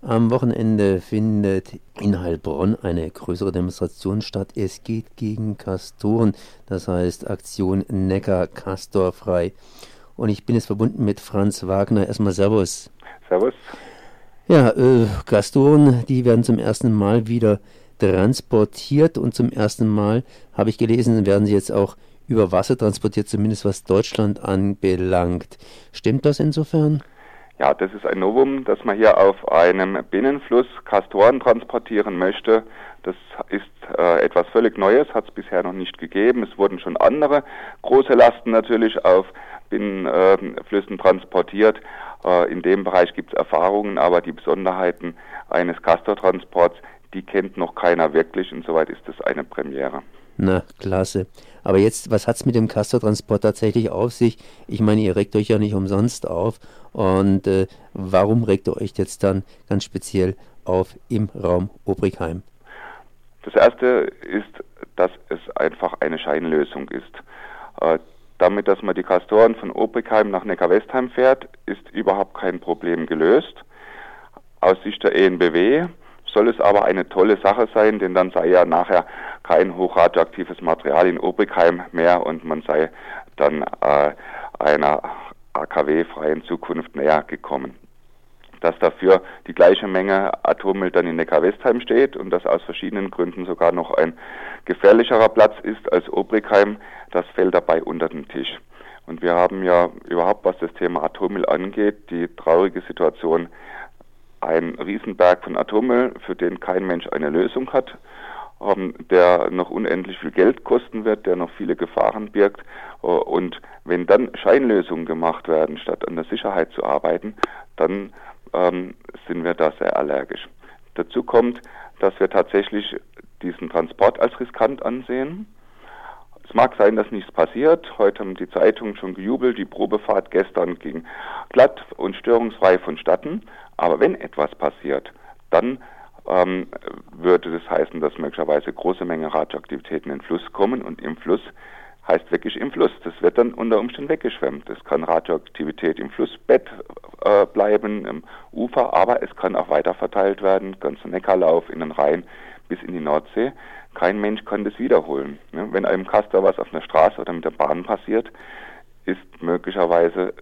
Am Wochenende findet in Heilbronn eine größere Demonstration statt. Es geht gegen Kastoren, das heißt Aktion Neckar Kastorfrei. Und ich bin jetzt verbunden mit Franz Wagner. Erstmal Servus. Servus. Ja, äh, Kastoren, die werden zum ersten Mal wieder transportiert und zum ersten Mal, habe ich gelesen, werden sie jetzt auch über Wasser transportiert, zumindest was Deutschland anbelangt. Stimmt das insofern? Ja, das ist ein Novum, dass man hier auf einem Binnenfluss Kastoren transportieren möchte. Das ist äh, etwas völlig Neues, hat es bisher noch nicht gegeben. Es wurden schon andere große Lasten natürlich auf Binnenflüssen äh, transportiert. Äh, in dem Bereich gibt es Erfahrungen, aber die Besonderheiten eines Castortransports, die kennt noch keiner wirklich. Insoweit ist es eine Premiere. Na, klasse. Aber jetzt, was hat es mit dem Castortransport tatsächlich auf sich? Ich meine, ihr regt euch ja nicht umsonst auf. Und äh, warum regt ihr euch jetzt dann ganz speziell auf im Raum Obrigheim? Das erste ist, dass es einfach eine Scheinlösung ist. Äh, damit, dass man die Kastoren von Obrigheim nach Neckar-Westheim fährt, ist überhaupt kein Problem gelöst. Aus Sicht der ENBW soll es aber eine tolle Sache sein, denn dann sei ja nachher kein hochradioaktives Material in Obrigheim mehr und man sei dann äh, einer AKW-freien Zukunft näher gekommen. Dass dafür die gleiche Menge Atommüll dann in Neckar-Westheim steht und dass aus verschiedenen Gründen sogar noch ein gefährlicherer Platz ist als Obrigheim, das fällt dabei unter den Tisch. Und wir haben ja überhaupt, was das Thema Atommüll angeht, die traurige Situation, ein Riesenberg von Atommüll, für den kein Mensch eine Lösung hat, ähm, der noch unendlich viel Geld kosten wird, der noch viele Gefahren birgt. Äh, und wenn dann Scheinlösungen gemacht werden, statt an der Sicherheit zu arbeiten, dann ähm, sind wir da sehr allergisch. Dazu kommt, dass wir tatsächlich diesen Transport als riskant ansehen. Es mag sein, dass nichts passiert. Heute haben die Zeitungen schon gejubelt. Die Probefahrt gestern ging glatt und störungsfrei vonstatten. Aber wenn etwas passiert, dann ähm, würde das heißen, dass möglicherweise große Mengen Radioaktivitäten in den Fluss kommen und im Fluss heißt wirklich im Fluss. Das wird dann unter Umständen weggeschwemmt. Es kann Radioaktivität im Flussbett äh, bleiben, im Ufer, aber es kann auch weiter verteilt werden, ganzer Neckarlauf in den Rhein bis in die Nordsee. Kein Mensch kann das wiederholen. Ne? Wenn einem Kaster was auf einer Straße oder mit der Bahn passiert, ist möglicherweise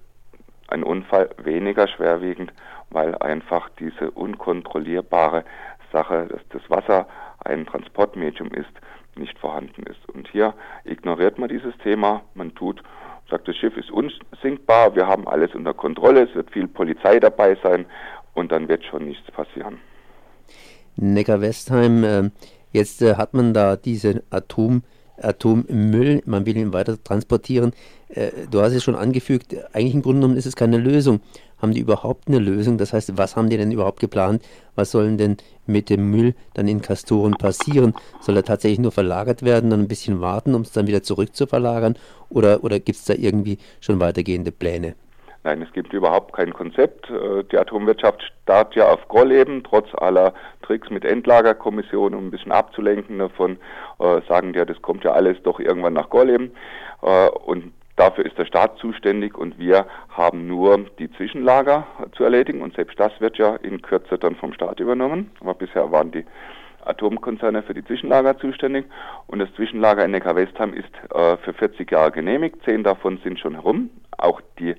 ein Unfall weniger schwerwiegend, weil einfach diese unkontrollierbare Sache, dass das Wasser ein Transportmedium ist, nicht vorhanden ist. Und hier ignoriert man dieses Thema, man tut, sagt, das Schiff ist unsinkbar, wir haben alles unter Kontrolle, es wird viel Polizei dabei sein und dann wird schon nichts passieren. Neckar-Westheim, äh, jetzt äh, hat man da diese Atom- Atommüll, man will ihn weiter transportieren. Äh, du hast es schon angefügt, eigentlich im Grunde genommen ist es keine Lösung. Haben die überhaupt eine Lösung? Das heißt, was haben die denn überhaupt geplant? Was sollen denn mit dem Müll dann in Kastoren passieren? Soll er tatsächlich nur verlagert werden, dann ein bisschen warten, um es dann wieder zurück zu verlagern? Oder, oder gibt es da irgendwie schon weitergehende Pläne? Nein, es gibt überhaupt kein Konzept. Äh, die Atomwirtschaft startet ja auf Gorleben, trotz aller Tricks mit Endlagerkommissionen, um ein bisschen abzulenken davon, äh, sagen ja, das kommt ja alles doch irgendwann nach Gorleben. Äh, und dafür ist der Staat zuständig und wir haben nur die Zwischenlager zu erledigen und selbst das wird ja in Kürze dann vom Staat übernommen. Aber bisher waren die Atomkonzerne für die Zwischenlager zuständig und das Zwischenlager in Neckar-Westheim ist äh, für 40 Jahre genehmigt. Zehn davon sind schon herum. Auch die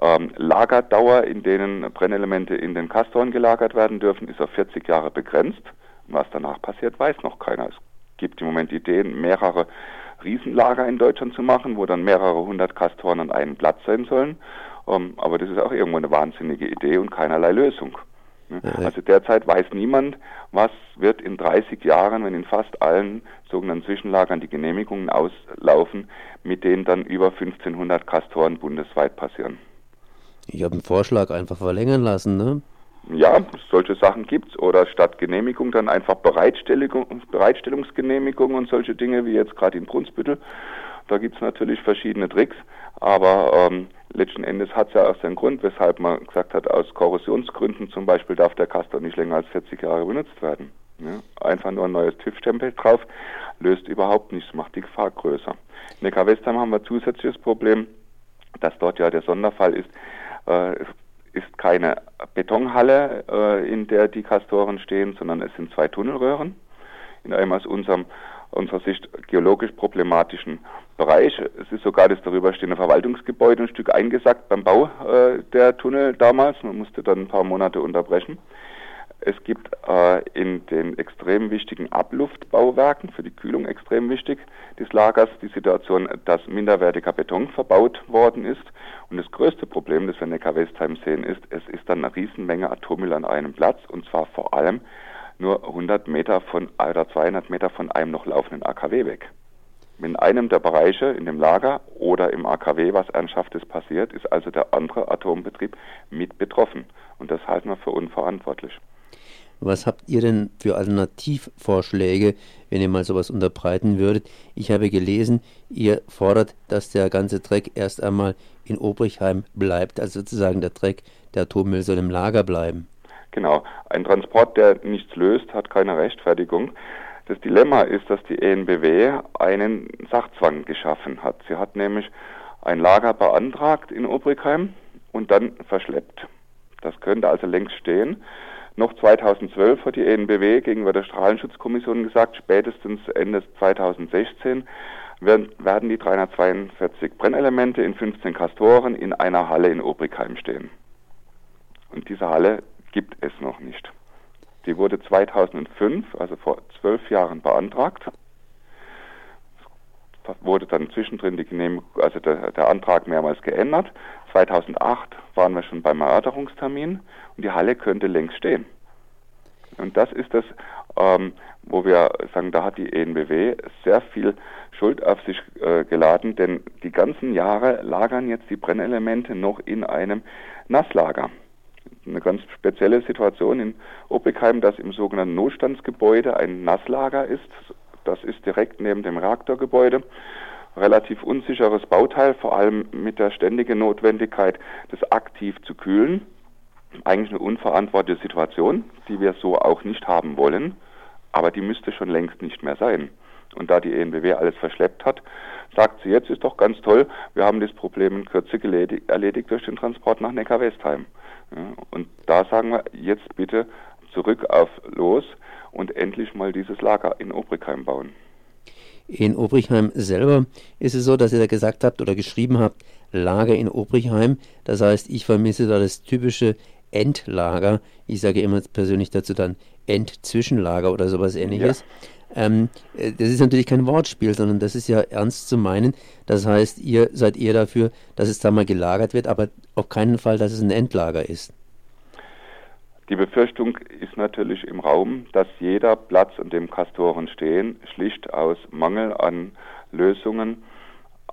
ähm, Lagerdauer, in denen Brennelemente in den Kastoren gelagert werden dürfen, ist auf 40 Jahre begrenzt. Was danach passiert, weiß noch keiner. Es gibt im Moment Ideen, mehrere Riesenlager in Deutschland zu machen, wo dann mehrere hundert Kastoren an einem Platz sein sollen. Ähm, aber das ist auch irgendwo eine wahnsinnige Idee und keinerlei Lösung. Also derzeit weiß niemand, was wird in 30 Jahren, wenn in fast allen sogenannten Zwischenlagern die Genehmigungen auslaufen, mit denen dann über 1500 Kastoren bundesweit passieren. Ich habe einen Vorschlag einfach verlängern lassen, ne? Ja, solche Sachen gibt es. Oder statt Genehmigung dann einfach Bereitstellung, Bereitstellungsgenehmigung und solche Dinge wie jetzt gerade in Brunsbüttel. Da gibt es natürlich verschiedene Tricks. Aber ähm, letzten Endes hat es ja auch seinen Grund, weshalb man gesagt hat, aus Korrosionsgründen zum Beispiel darf der Castor nicht länger als 40 Jahre benutzt werden. Ja, einfach nur ein neues TÜV-Stempel drauf löst überhaupt nichts, macht die Gefahr größer. In Neckar-Westheim haben wir zusätzliches Problem, dass dort ja der Sonderfall ist, äh, ist keine Betonhalle, äh, in der die Kastoren stehen, sondern es sind zwei Tunnelröhren in einem aus unserem, unserer Sicht geologisch problematischen Bereich. Es ist sogar das darüber stehende Verwaltungsgebäude ein Stück eingesackt beim Bau äh, der Tunnel damals. Man musste dann ein paar Monate unterbrechen. Es gibt äh, in den extrem wichtigen Abluftbauwerken, für die Kühlung extrem wichtig, des Lagers die Situation, dass minderwertiger Beton verbaut worden ist. Und das größte Problem, das wir in Neckar-Westheim sehen, ist, es ist dann eine Riesenmenge Atommüll an einem Platz und zwar vor allem nur 100 Meter von oder 200 Meter von einem noch laufenden AKW weg. In einem der Bereiche in dem Lager oder im AKW was Ernsthaftes passiert, ist also der andere Atombetrieb mit betroffen. Und das halten wir für unverantwortlich. Was habt ihr denn für Alternativvorschläge, wenn ihr mal sowas unterbreiten würdet? Ich habe gelesen, ihr fordert, dass der ganze Dreck erst einmal in Obrichheim bleibt, also sozusagen der Dreck, der Atommüll soll im Lager bleiben. Genau, ein Transport, der nichts löst, hat keine Rechtfertigung. Das Dilemma ist, dass die ENBW einen Sachzwang geschaffen hat. Sie hat nämlich ein Lager beantragt in Obrigheim und dann verschleppt. Das könnte also längst stehen. Noch 2012 hat die ENBW gegenüber der Strahlenschutzkommission gesagt, spätestens Ende 2016 werden, werden die 342 Brennelemente in 15 Kastoren in einer Halle in Obrigheim stehen. Und diese Halle gibt es noch nicht. Die wurde 2005, also vor zwölf Jahren, beantragt. Wurde dann zwischendrin die Genehmigung, also der, der Antrag mehrmals geändert. 2008 waren wir schon beim Erörterungstermin und die Halle könnte längst stehen. Und das ist das, ähm, wo wir sagen, da hat die ENBW sehr viel Schuld auf sich äh, geladen, denn die ganzen Jahre lagern jetzt die Brennelemente noch in einem Nasslager. Eine ganz spezielle Situation in Oppigheim, dass im sogenannten Notstandsgebäude ein Nasslager ist. Das ist direkt neben dem Reaktorgebäude relativ unsicheres Bauteil, vor allem mit der ständigen Notwendigkeit, das aktiv zu kühlen. Eigentlich eine unverantwortete Situation, die wir so auch nicht haben wollen, aber die müsste schon längst nicht mehr sein. Und da die ENBW alles verschleppt hat, sagt sie jetzt, ist doch ganz toll, wir haben das Problem in Kürze erledigt durch den Transport nach Neckar-Westheim. Ja, und da sagen wir jetzt bitte zurück auf los und endlich mal dieses Lager in Obrigheim bauen. In Obrigheim selber ist es so, dass ihr da gesagt habt oder geschrieben habt, Lager in Obrigheim. Das heißt, ich vermisse da das typische Endlager. Ich sage immer persönlich dazu dann Endzwischenlager oder sowas ähnliches. Ja. Ähm, äh, das ist natürlich kein Wortspiel, sondern das ist ja ernst zu meinen. Das heißt, ihr seid eher dafür, dass es da mal gelagert wird, aber auf keinen Fall, dass es ein Endlager ist. Die Befürchtung ist natürlich im Raum, dass jeder Platz, an dem Kastoren stehen, schlicht aus Mangel an Lösungen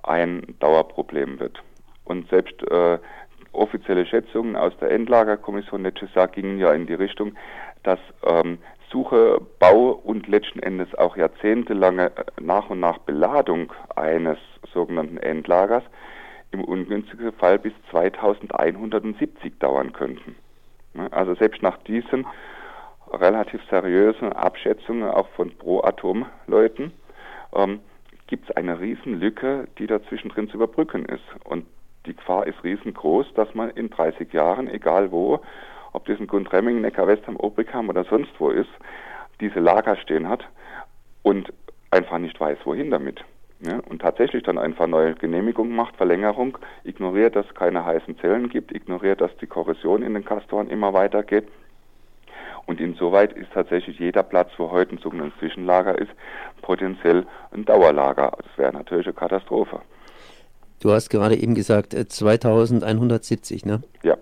ein Dauerproblem wird. Und selbst äh, offizielle Schätzungen aus der Endlagerkommission Netschesa gingen ja in die Richtung, dass ähm, Suche, Bau und letzten Endes auch jahrzehntelange äh, nach und nach Beladung eines sogenannten Endlagers im ungünstigsten Fall bis 2170 dauern könnten. Ne? Also selbst nach diesen relativ seriösen Abschätzungen auch von Pro-Atom-Leuten ähm, gibt es eine Riesenlücke, die dazwischen drin zu überbrücken ist. Und die Gefahr ist riesengroß, dass man in 30 Jahren, egal wo, ob das in Gundremmingen, Neckar-Westheim, Obrigheim oder sonst wo ist, diese Lager stehen hat und einfach nicht weiß, wohin damit. Ja, und tatsächlich dann einfach neue Genehmigungen macht, Verlängerung, ignoriert, dass es keine heißen Zellen gibt, ignoriert, dass die Korrosion in den Kastoren immer weitergeht. Und insoweit ist tatsächlich jeder Platz, wo heute ein sogenanntes Zwischenlager ist, potenziell ein Dauerlager. Das wäre natürlich eine Katastrophe. Du hast gerade eben gesagt 2170, äh, ne? Ja.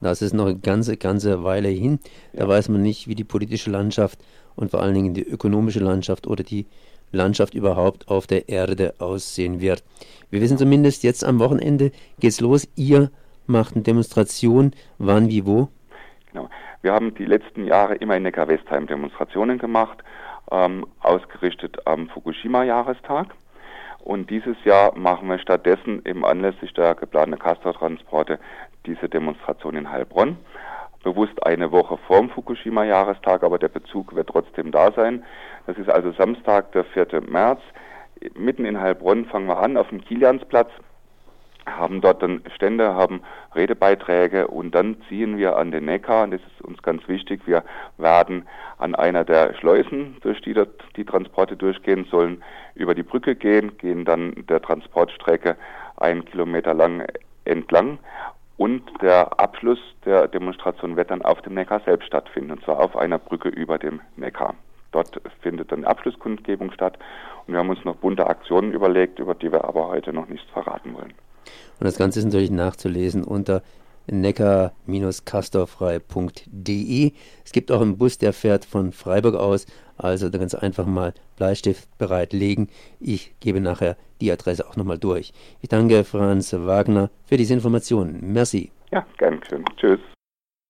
Das ist noch eine ganze, ganze Weile hin. Da ja. weiß man nicht, wie die politische Landschaft und vor allen Dingen die ökonomische Landschaft oder die Landschaft überhaupt auf der Erde aussehen wird. Wir wissen zumindest, jetzt am Wochenende geht's los. Ihr macht eine Demonstration. Wann, wie, wo? Genau. Wir haben die letzten Jahre immer in Neckar-Westheim Demonstrationen gemacht, ähm, ausgerichtet am Fukushima-Jahrestag. Und dieses Jahr machen wir stattdessen eben anlässlich der geplanten Castor-Transporte diese Demonstration in Heilbronn bewusst eine Woche vorm Fukushima-Jahrestag, aber der Bezug wird trotzdem da sein. Das ist also Samstag, der 4. März. Mitten in Heilbronn fangen wir an, auf dem Kiliansplatz. haben dort dann Stände, haben Redebeiträge und dann ziehen wir an den Neckar, und das ist uns ganz wichtig, wir werden an einer der Schleusen, durch die dort die Transporte durchgehen sollen, über die Brücke gehen, gehen dann der Transportstrecke einen Kilometer lang entlang und der Abschluss der Demonstration wird dann auf dem Neckar selbst stattfinden, und zwar auf einer Brücke über dem Neckar. Dort findet dann Abschlusskundgebung statt und wir haben uns noch bunte Aktionen überlegt, über die wir aber heute noch nichts verraten wollen. Und das Ganze ist natürlich nachzulesen unter neckar-kastorfrei.de. Es gibt auch einen Bus, der fährt von Freiburg aus. Also ganz einfach mal Bleistift bereitlegen. Ich gebe nachher die Adresse auch nochmal durch. Ich danke Franz Wagner für diese Informationen. Merci. Ja, gern schön. Tschüss.